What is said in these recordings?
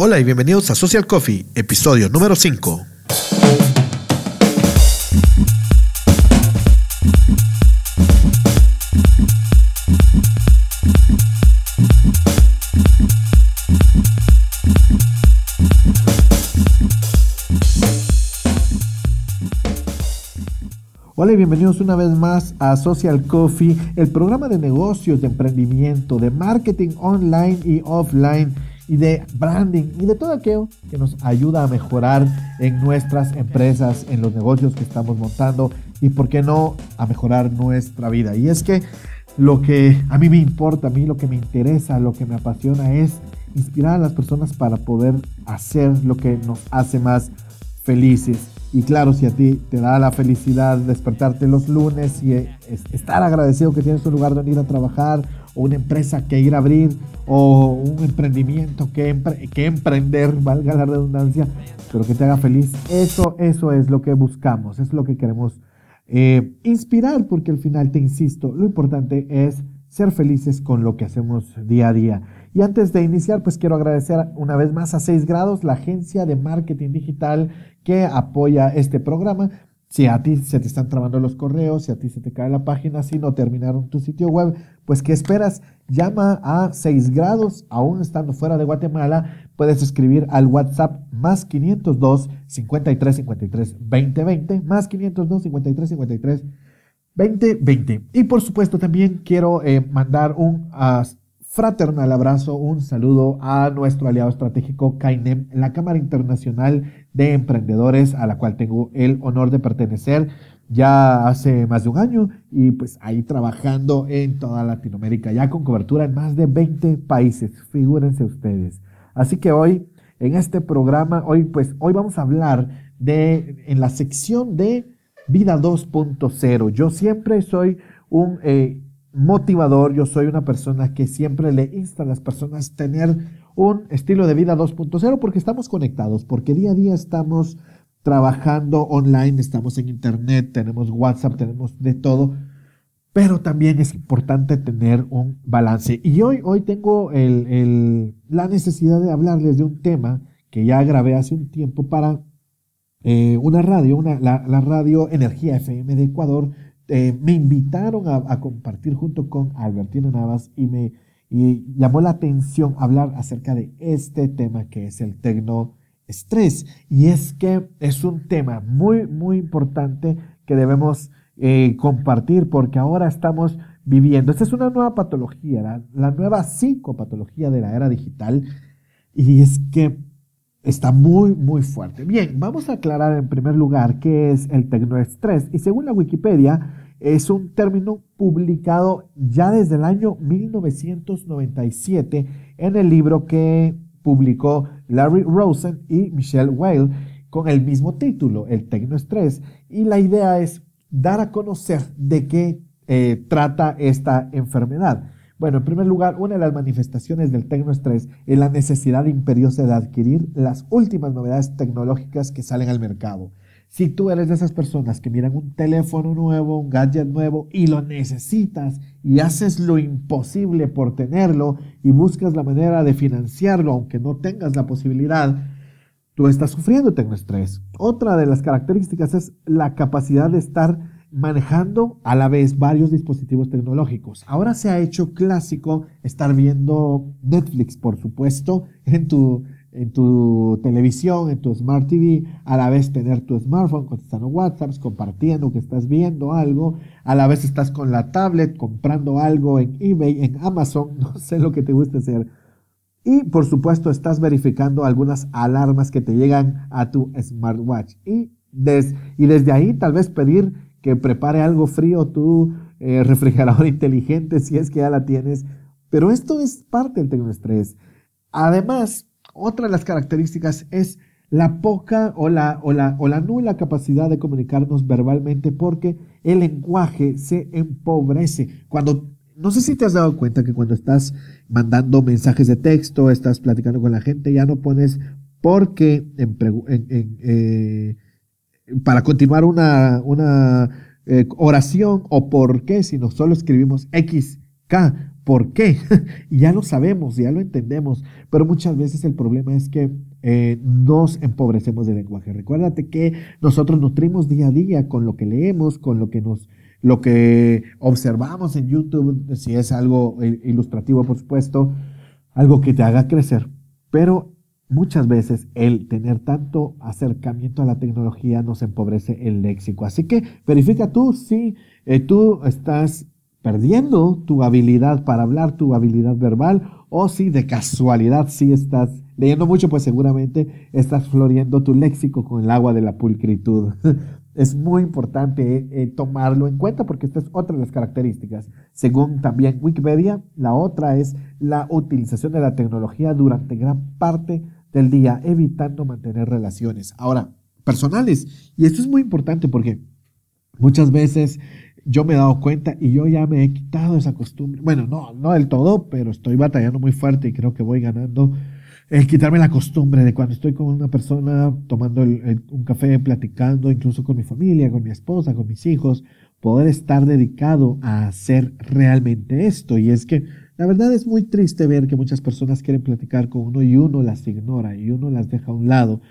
Hola y bienvenidos a Social Coffee, episodio número 5. Hola y bienvenidos una vez más a Social Coffee, el programa de negocios, de emprendimiento, de marketing online y offline y de branding y de todo aquello que nos ayuda a mejorar en nuestras empresas, en los negocios que estamos montando y, por qué no, a mejorar nuestra vida. Y es que lo que a mí me importa, a mí lo que me interesa, lo que me apasiona es inspirar a las personas para poder hacer lo que nos hace más felices. Y claro, si a ti te da la felicidad despertarte los lunes y estar agradecido que tienes un lugar donde ir a trabajar, o una empresa que ir a abrir, o un emprendimiento que, que emprender, valga la redundancia, pero que te haga feliz, eso, eso es lo que buscamos, es lo que queremos eh, inspirar, porque al final, te insisto, lo importante es ser felices con lo que hacemos día a día. Y antes de iniciar, pues quiero agradecer una vez más a 6 grados, la agencia de marketing digital que apoya este programa. Si a ti se te están trabando los correos, si a ti se te cae la página, si no terminaron tu sitio web, pues ¿qué esperas? Llama a 6 grados, aún estando fuera de Guatemala, puedes escribir al WhatsApp más 502 53 53 20 20, más 502 53 53 20 20. Y por supuesto también quiero eh, mandar un fraternal abrazo, un saludo a nuestro aliado estratégico CAINEM, la Cámara Internacional de Emprendedores, a la cual tengo el honor de pertenecer ya hace más de un año y pues ahí trabajando en toda Latinoamérica, ya con cobertura en más de 20 países, figúrense ustedes. Así que hoy, en este programa, hoy pues hoy vamos a hablar de, en la sección de Vida 2.0. Yo siempre soy un... Eh, motivador, yo soy una persona que siempre le insta a las personas tener un estilo de vida 2.0 porque estamos conectados, porque día a día estamos trabajando online, estamos en internet, tenemos WhatsApp, tenemos de todo, pero también es importante tener un balance. Y hoy, hoy tengo la necesidad de hablarles de un tema que ya grabé hace un tiempo para eh, una radio, una, la radio Energía FM de Ecuador, eh, me invitaron a, compartir junto con Albertino Navas y me llamó la atención hablar acerca de este tema que es el tecnoestrés. Y es que es un tema muy, muy importante que debemos eh, compartir porque ahora estamos viviendo. Esta es una nueva patología, la, la nueva psicopatología de la era digital. Y es que está muy, muy fuerte. Bien, vamos a aclarar en primer lugar qué es el tecnoestrés. Y según la Wikipedia, es un término publicado ya desde el año 1997 en el libro que publicó Larry Rosen y Michelle Weil con el mismo título, el tecnoestrés. Y la idea es dar a conocer de qué eh, trata esta enfermedad. Bueno, en primer lugar, una de las manifestaciones del tecnoestrés es la necesidad imperiosa de adquirir las últimas novedades tecnológicas que salen al mercado. Si tú eres de esas personas que miran un teléfono nuevo, un gadget nuevo y lo necesitas y haces lo imposible por tenerlo y buscas la manera de financiarlo aunque no tengas la posibilidad, tú estás sufriendo tecnoestrés. Otra de las características es la capacidad de estar manejando a la vez varios dispositivos tecnológicos. Ahora se ha hecho clásico estar viendo Netflix, por supuesto, en tu, en tu televisión, en tu Smart TV, a la vez tener tu smartphone contestando WhatsApps, compartiendo que estás viendo algo, a la vez estás con la tablet comprando algo en eBay, en Amazon, no sé lo que te guste hacer. Y por supuesto estás verificando algunas alarmas que te llegan a tu smartwatch. Y, y desde ahí tal vez pedir que prepare algo frío tu eh, refrigerador inteligente si es que ya la tienes. Pero esto es parte del tecnoestrés. Además, otra de las características es la poca o la, o, la, o la nula capacidad de comunicarnos verbalmente porque el lenguaje se empobrece. Cuando, no sé si te has dado cuenta que cuando estás mandando mensajes de texto, estás platicando con la gente, ya no pones porque en, eh, para continuar una, una eh, oración o por qué, sino solo escribimos XK, por qué. ya lo sabemos, ya lo entendemos, pero muchas veces el problema es que eh, nos empobrecemos de lenguaje. Recuérdate que nosotros nutrimos día a día con lo que leemos, con lo que nos lo que observamos en YouTube, si es algo ilustrativo, por supuesto, algo que te haga crecer. Pero muchas veces el tener tanto acercamiento a la tecnología nos empobrece el léxico. Así que verifica tú si eh, tú estás perdiendo tu habilidad para hablar, tu habilidad verbal, o si de casualidad si estás leyendo mucho, pues seguramente estás floriendo tu léxico con el agua de la pulcritud. es muy importante eh, tomarlo en cuenta porque esta es otra de las características. Según también Wikipedia, la otra es la utilización de la tecnología durante gran parte del día, evitando mantener relaciones. Ahora, personales, y esto es muy importante porque muchas veces yo me he dado cuenta y yo ya me he quitado esa costumbre. Bueno, no, no del todo, pero estoy batallando muy fuerte y creo que voy ganando. El quitarme la costumbre de cuando estoy con una persona tomando un café, platicando, incluso con mi familia, con mi esposa, con mis hijos, poder estar dedicado a hacer realmente esto. Y es que la verdad es muy triste ver que muchas personas quieren platicar con uno y uno las ignora y uno las deja a un lado.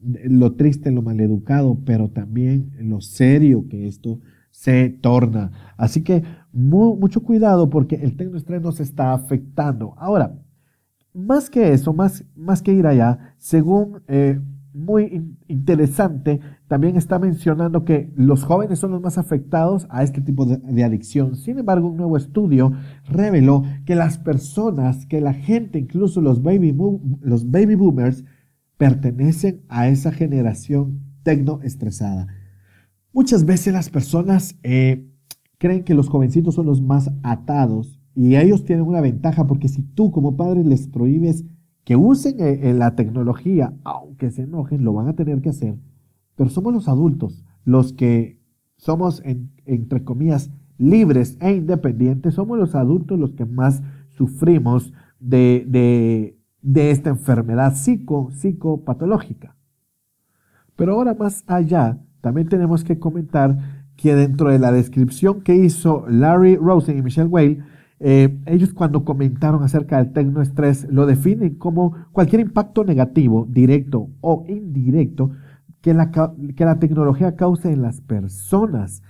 Lo triste, lo maleducado, pero también lo serio que esto se torna. Así que mucho cuidado porque el tecnoestrés nos está afectando. Ahora, más que eso, más, más que ir allá, según eh, muy interesante, también está mencionando que los jóvenes son los más afectados a este tipo de, adicción. Sin embargo, un nuevo estudio reveló que las personas, que la gente, incluso los baby, los baby boomers, pertenecen a esa generación tecnoestresada. Muchas veces las personas eh, creen que los jovencitos son los más atados y ellos tienen una ventaja porque si tú como padre les prohíbes que usen eh, la tecnología, aunque se enojen, lo van a tener que hacer. Pero somos los adultos los que somos, entre comillas, libres e independientes, somos los adultos los que más sufrimos de, de esta enfermedad psico, psicopatológica. Pero ahora más allá, también tenemos que comentar que dentro de la descripción que hizo Larry Rosen y Michelle Whale, eh, ellos cuando comentaron acerca del tecnoestrés lo definen como cualquier impacto negativo, directo o indirecto, que la, que la tecnología cause en las personas,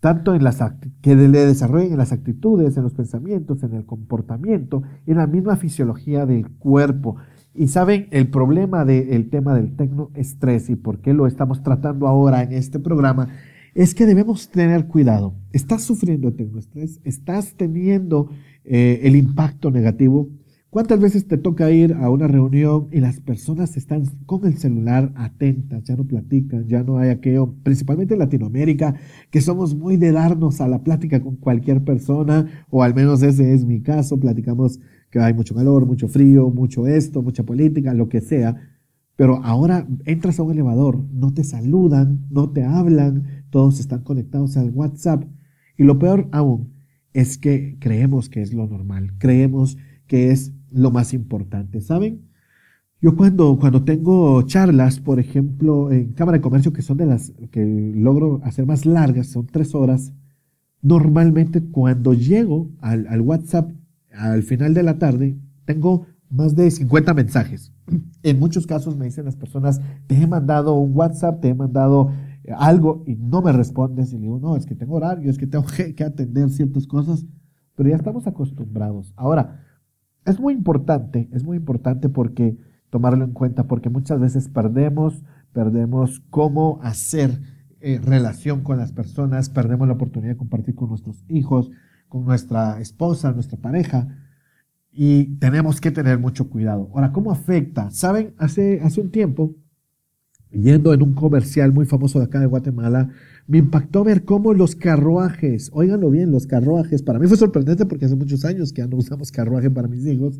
tanto en las que le desarrollen en las actitudes, en los pensamientos, en el comportamiento, en la misma fisiología del cuerpo. Y saben, el problema del tema del tecnoestrés y por qué lo estamos tratando ahora en este programa es que debemos tener cuidado. ¿Estás sufriendo de tecnoestrés? ¿Estás teniendo eh, el impacto negativo? ¿Cuántas veces te toca ir a una reunión y las personas están con el celular atentas, ya no platican, ya no hay aquello, principalmente en Latinoamérica, que somos muy de darnos a la plática con cualquier persona, o al menos ese es mi caso, platicamos que hay mucho calor, mucho frío, mucho esto, mucha política, lo que sea. Pero ahora entras a un elevador, no te saludan, no te hablan, todos están conectados al WhatsApp. Y lo peor aún es que creemos que es lo normal, creemos que es lo más importante, ¿saben? Yo cuando, cuando tengo charlas, por ejemplo, en Cámara de Comercio, que son de las que logro hacer más largas, son tres horas, normalmente cuando llego al, al WhatsApp al final de la tarde, tengo más de 50 mensajes. En muchos casos me dicen las personas, te he mandado un WhatsApp, te he mandado eh, algo y no me respondes. Y digo, no, es que tengo horario, es que tengo que atender ciertas cosas, pero ya estamos acostumbrados. Ahora, es muy importante, es muy importante porque tomarlo en cuenta, porque muchas veces perdemos, perdemos cómo hacer eh, relación con las personas, perdemos la oportunidad de compartir con nuestros hijos, con nuestra esposa, nuestra pareja, y tenemos que tener mucho cuidado. Ahora, ¿cómo afecta? Saben, hace, hace un tiempo, yendo en un comercial muy famoso de acá de Guatemala, me impactó ver cómo los carruajes, óiganlo bien, los carruajes, para mí fue sorprendente porque hace muchos años que ya no usamos carruaje para mis hijos,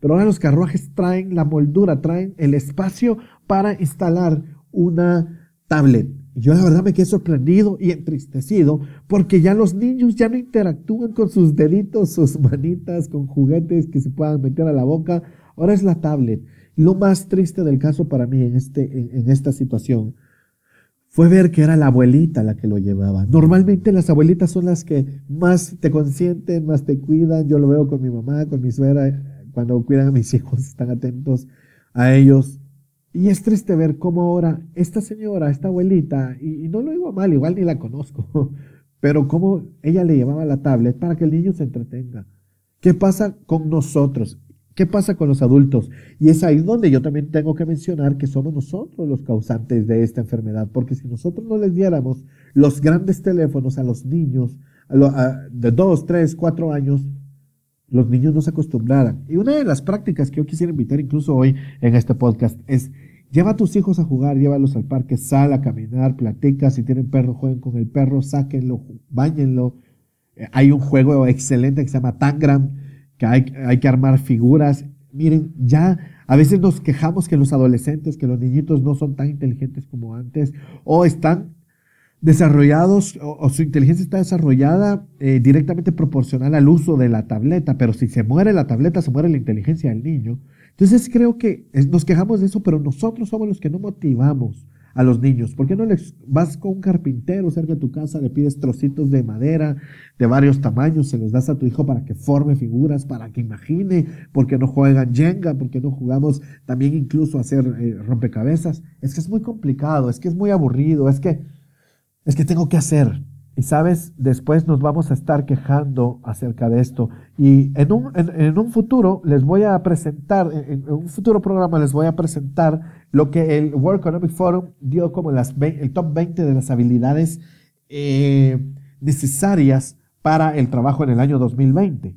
pero ahora los carruajes traen la moldura, traen el espacio para instalar una tablet yo la verdad me quedé sorprendido y entristecido porque ya los niños ya no interactúan con sus deditos, sus manitas, con juguetes que se puedan meter a la boca. Ahora es la tablet. lo más triste del caso para mí en, este, en, esta situación fue ver que era la abuelita la que lo llevaba. Normalmente las abuelitas son las que más te consienten, más te cuidan. Yo lo veo con mi mamá, con mi suegra, cuando cuidan a mis hijos, están atentos a ellos. Y es triste ver cómo ahora esta señora, esta abuelita, y, no lo digo mal, igual ni la conozco, pero cómo ella le llevaba la tablet para que el niño se entretenga. ¿Qué pasa con nosotros? ¿Qué pasa con los adultos? Y es ahí donde yo también tengo que mencionar que somos nosotros los causantes de esta enfermedad, porque si nosotros no les diéramos los grandes teléfonos a los niños de 2, 3, 4 años, los niños no se acostumbraran. Y una de las prácticas que yo quisiera invitar incluso hoy en este podcast es lleva a tus hijos a jugar, llévalos al parque, sal a caminar, platica, si tienen perro, jueguen con el perro, sáquenlo, bañenlo. Eh, hay un juego excelente que se llama Tangram, que hay, hay que armar figuras. Miren, ya a veces nos quejamos que los adolescentes, que los niñitos no son tan inteligentes como antes, o están desarrollados o, su inteligencia está desarrollada eh, directamente proporcional al uso de la tableta, pero si se muere la tableta, se muere la inteligencia del niño. Entonces creo que nos quejamos de eso, pero nosotros somos los que no motivamos a los niños. ¿Por qué no les vas con un carpintero cerca de tu casa, le pides trocitos de madera de varios tamaños, se los das a tu hijo para que forme figuras, para que imagine? ¿Por qué no juegan Jenga? ¿Por qué no jugamos también incluso a hacer eh, rompecabezas? Es que es muy complicado, es que es muy aburrido, es que es que tengo que hacer. Y sabes, después nos vamos a estar quejando acerca de esto. Y en un, en, un futuro les voy a presentar, en, un futuro programa les voy a presentar lo que el World Economic Forum dio como las, el top 20 de las habilidades eh, necesarias para el trabajo en el año 2020.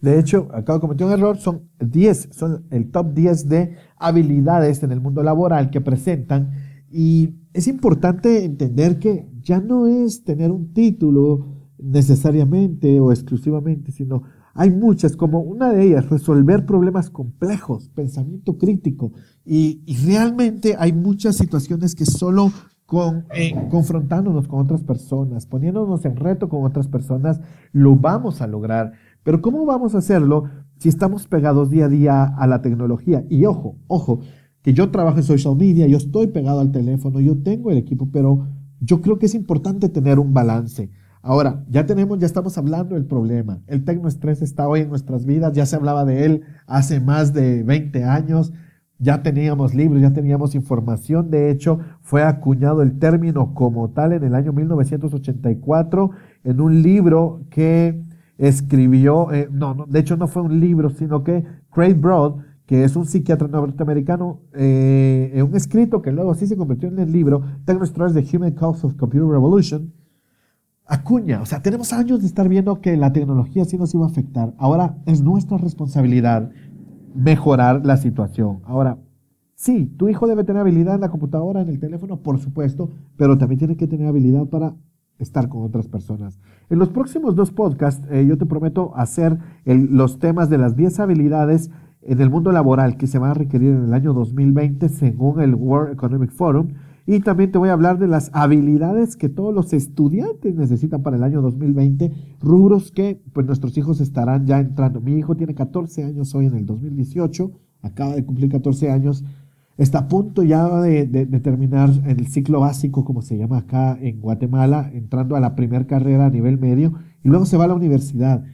De hecho, acabo de cometer un error, son 10, son el top 10 de habilidades en el mundo laboral que presentan y es importante entender que ya no es tener un título necesariamente o exclusivamente, sino hay muchas, como una de ellas, resolver problemas complejos, pensamiento crítico. Y, realmente hay muchas situaciones que solo con, eh, confrontándonos con otras personas, poniéndonos en reto con otras personas, lo vamos a lograr. Pero ¿cómo vamos a hacerlo si estamos pegados día a día a la tecnología? Y ojo, ojo, que yo trabajo en social media, yo estoy pegado al teléfono, yo tengo el equipo, pero yo creo que es importante tener un balance. Ahora, ya tenemos, ya estamos hablando del problema. El tecnoestrés está hoy en nuestras vidas, ya se hablaba de él hace más de 20 años, ya teníamos libros, ya teníamos información. De hecho, fue acuñado el término como tal en el año 1984 en un libro que escribió, eh, no, no, de hecho no fue un libro, sino que Craig Broad que es un psiquiatra norteamericano, eh, en un escrito que luego sí se convirtió en el libro, Technostories The Human Cause of Computer Revolution, acuña, o sea, tenemos años de estar viendo que la tecnología sí nos iba a afectar. Ahora es nuestra responsabilidad mejorar la situación. Ahora, sí, tu hijo debe tener habilidad en la computadora, en el teléfono, por supuesto, pero también tiene que tener habilidad para estar con otras personas. En los próximos dos podcasts, eh, yo te prometo hacer los temas de las 10 habilidades en el mundo laboral que se va a requerir en el año 2020 según el World Economic Forum. Y también te voy a hablar de las habilidades que todos los estudiantes necesitan para el año 2020, rubros que pues nuestros hijos estarán ya entrando. Mi hijo tiene 14 años hoy en el 2018, acaba de cumplir 14 años, está a punto ya de, terminar el ciclo básico, como se llama acá en Guatemala, entrando a la primera carrera a nivel medio, y luego se va a la universidad.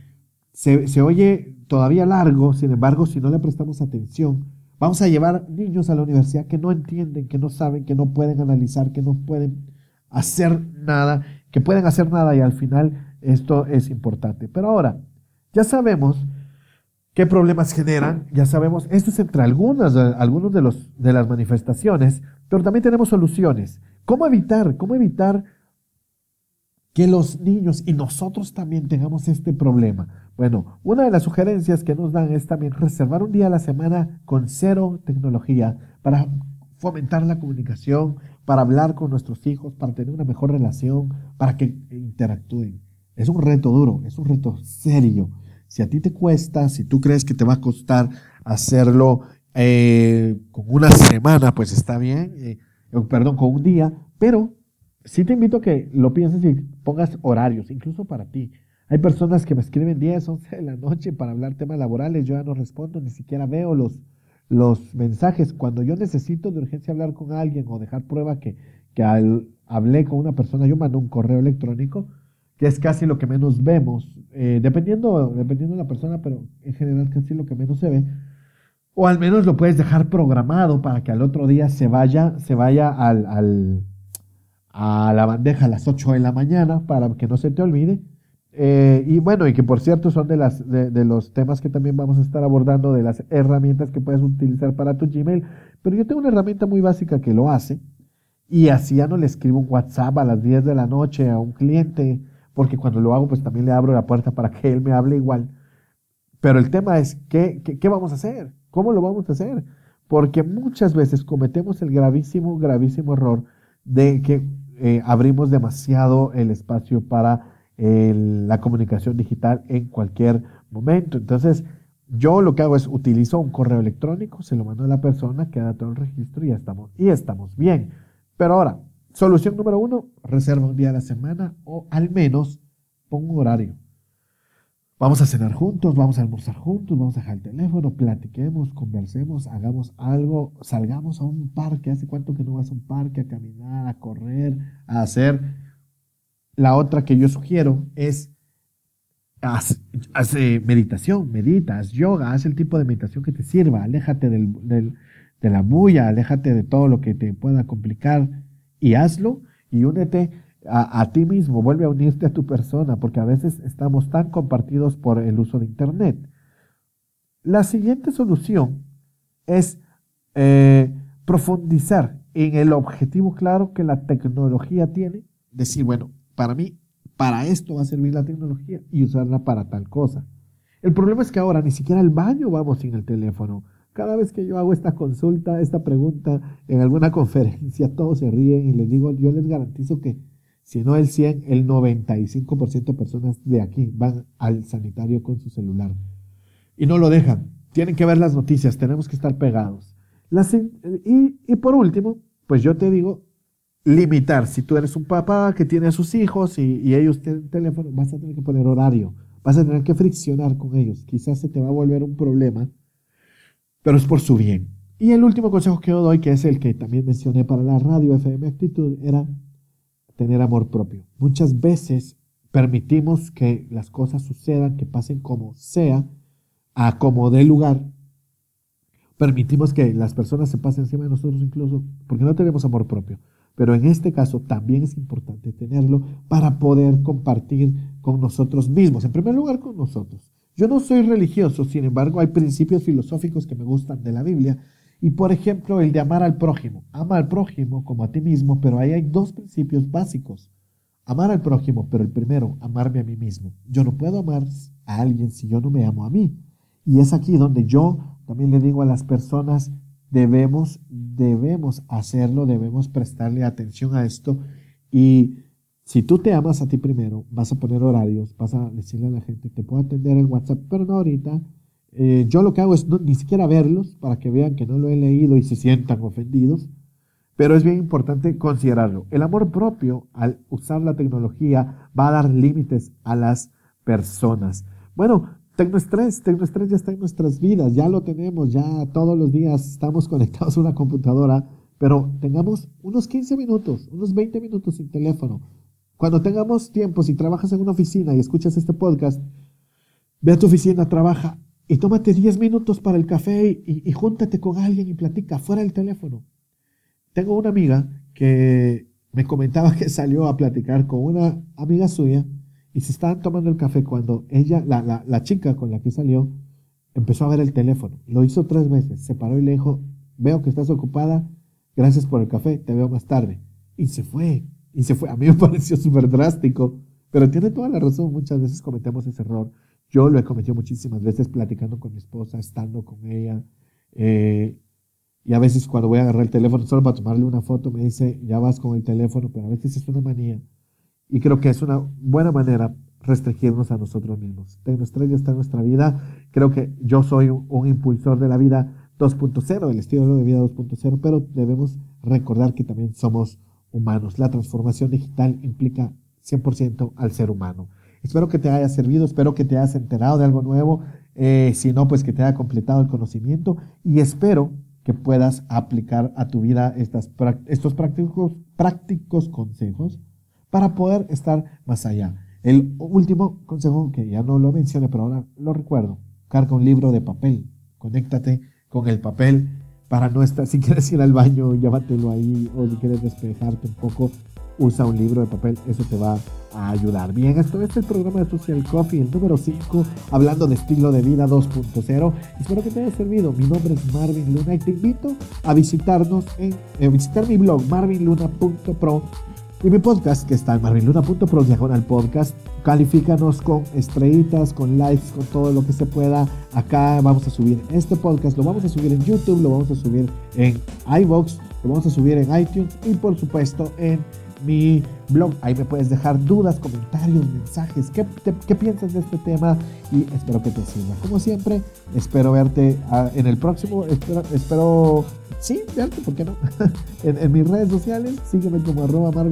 Se, se oye todavía largo, sin embargo, si no le prestamos atención, vamos a llevar niños a la universidad que no entienden, que no saben, que no pueden analizar, que no pueden hacer nada, que pueden hacer nada y al final esto es importante. Pero ahora, ya sabemos qué problemas generan, ya sabemos, esto es entre algunas, algunos de, los, de las manifestaciones, pero también tenemos soluciones. ¿Cómo evitar? ¿Cómo evitar que los niños y nosotros también tengamos este problema? Bueno, una de las sugerencias que nos dan es también reservar un día a la semana con cero tecnología para fomentar la comunicación, para hablar con nuestros hijos, para tener una mejor relación, para que interactúen. Es un reto duro, es un reto serio. Si a ti te cuesta, si tú crees que te va a costar hacerlo eh, con una semana, pues está bien, eh, perdón, con un día, pero sí te invito a que lo pienses y pongas horarios, incluso para ti. Hay personas que me escriben 10, 11 de la noche para hablar temas laborales, yo ya no respondo, ni siquiera veo los, los mensajes. Cuando yo necesito de urgencia hablar con alguien o dejar prueba que, que al, hablé con una persona, yo mando un correo electrónico, que es casi lo que menos vemos, eh, dependiendo, dependiendo de la persona, pero en general casi lo que menos se ve. O al menos lo puedes dejar programado para que al otro día se vaya, se vaya al, al a la bandeja a las 8 de la mañana para que no se te olvide. Eh, y bueno, y que por cierto son de, las, de, los temas que también vamos a estar abordando, de las herramientas que puedes utilizar para tu Gmail. Pero yo tengo una herramienta muy básica que lo hace. Y así ya no le escribo un WhatsApp a las 10 de la noche a un cliente, porque cuando lo hago pues también le abro la puerta para que él me hable igual. Pero el tema es, ¿qué, qué, vamos a hacer? ¿Cómo lo vamos a hacer? Porque muchas veces cometemos el gravísimo, gravísimo error de que eh, abrimos demasiado el espacio para la comunicación digital en cualquier momento. Entonces, yo lo que hago es utilizo un correo electrónico, se lo mando a la persona, queda todo el registro y ya estamos, y estamos bien. Pero ahora, solución número uno, reserva un día a la semana o al menos pon un horario. Vamos a cenar juntos, vamos a almorzar juntos, vamos a dejar el teléfono, platiquemos, conversemos, hagamos algo, salgamos a un parque. ¿Hace cuánto que no vas a un parque a caminar, a correr, a hacer? La otra que yo sugiero es haz, meditación, meditas, yoga, haz el tipo de meditación que te sirva, aléjate del, de la bulla, aléjate de todo lo que te pueda complicar y hazlo y únete a, ti mismo, vuelve a unirte a tu persona, porque a veces estamos tan compartidos por el uso de Internet. La siguiente solución es eh, profundizar en el objetivo claro que la tecnología tiene, decir, bueno, para mí, para esto va a servir la tecnología y usarla para tal cosa. El problema es que ahora ni siquiera al baño vamos sin el teléfono. Cada vez que yo hago esta consulta, esta pregunta en alguna conferencia, todos se ríen y les digo, yo les garantizo que si no el 100, el 95% de personas de aquí van al sanitario con su celular. Y no lo dejan. Tienen que ver las noticias, tenemos que estar pegados. y, por último, pues yo te digo, limitar. Si tú eres un papá que tiene a sus hijos y, y, ellos tienen teléfono, vas a tener que poner horario, vas a tener que friccionar con ellos. Quizás se te va a volver un problema, pero es por su bien. Y el último consejo que yo doy, que es el que también mencioné para la radio FM Actitud, era tener amor propio. Muchas veces permitimos que las cosas sucedan, que pasen como sea, a como dé lugar. Permitimos que las personas se pasen encima de nosotros incluso porque no tenemos amor propio. Pero en este caso también es importante tenerlo para poder compartir con nosotros mismos. En primer lugar, con nosotros. Yo no soy religioso, sin embargo, hay principios filosóficos que me gustan de la Biblia y por ejemplo, el de amar al prójimo. Ama al prójimo como a ti mismo, pero ahí hay dos principios básicos. Amar al prójimo, pero el primero, amarme a mí mismo. Yo no puedo amar a alguien si yo no me amo a mí. Y es aquí donde yo también le digo a las personas, debemos, debemos hacerlo, debemos prestarle atención a esto. Y si tú te amas a ti primero, vas a poner horarios, vas a decirle a la gente, te puedo atender en WhatsApp, pero no ahorita, eh, yo lo que hago es ni siquiera verlos para que vean que no lo he leído y se sientan ofendidos, pero es bien importante considerarlo. El amor propio, al usar la tecnología, va a dar límites a las personas. Bueno, Tecnoestrés, Tecnoestrés ya está en nuestras vidas, ya lo tenemos, ya todos los días estamos conectados a una computadora, pero tengamos unos 15 minutos, unos 20 minutos sin teléfono. Cuando tengamos tiempo, si trabajas en una oficina y escuchas este podcast, ve a tu oficina, trabaja, y tómate 10 minutos para el café y, júntate con alguien y platica fuera del teléfono. Tengo una amiga que me comentaba que salió a platicar con una amiga suya y se estaban tomando el café cuando ella, la, la, chica con la que salió, empezó a ver el teléfono. Lo hizo tres veces, se paró y le dijo, veo que estás ocupada, gracias por el café, te veo más tarde. Y se fue, y se fue. A mí me pareció súper drástico, pero tiene toda la razón, muchas veces cometemos ese error yo lo he cometido muchísimas veces platicando con mi esposa, estando con ella. Eh, y a veces cuando voy a agarrar el teléfono solo para tomarle una foto me dice, ya vas con el teléfono, pero a veces es una manía. Y creo que es una buena manera restringirnos a nosotros mismos. Tecnoestrella está en nuestra vida. Creo que yo soy un, un impulsor de la vida 2.0, del estilo de vida 2.0, pero debemos recordar que también somos humanos. La transformación digital implica 100% al ser humano. Espero que te haya servido, espero que te hayas enterado de algo nuevo, eh, si no, pues que te haya completado el conocimiento y espero que puedas aplicar a tu vida estos prácticos prácticos consejos para poder estar más allá. El último consejo, que ya no lo mencioné, pero ahora lo recuerdo, carga un libro de papel, conéctate con el papel para no estar, si quieres ir al baño, llévatelo ahí, o si quieres despejarte un poco, usa un libro de papel, eso te va a ayudar. Bien, esto es el programa de Social Coffee, el número 5, hablando de estilo de vida 2.0. Espero que te haya servido. Mi nombre es Marvin Luna y te invito a visitarnos en, eh, visitar mi blog marvinluna.pro y mi podcast que está en marvinluna.pro diagonal podcast. Califícanos con estrellitas, con likes, con todo lo que se pueda. Acá vamos a subir este podcast, lo vamos a subir en YouTube, lo vamos a subir en iVoox, lo vamos a subir en iTunes y por supuesto en mi blog. Ahí me puedes dejar dudas, comentarios, mensajes. ¿Qué, qué piensas de este tema? Y espero que te sirva. Como siempre, espero verte ah, en el próximo. Espero, espero sí, verte, ¿por qué no? en, mis redes sociales, sígueme como arroba.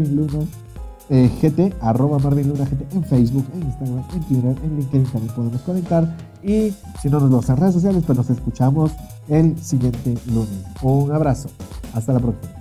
Eh, GT, arroba Marvin Luna GT en Facebook, en Instagram, en Twitter, en LinkedIn también podemos conectar. Y si no nos vemos en redes sociales, pues nos escuchamos el siguiente lunes. Un abrazo. Hasta la próxima.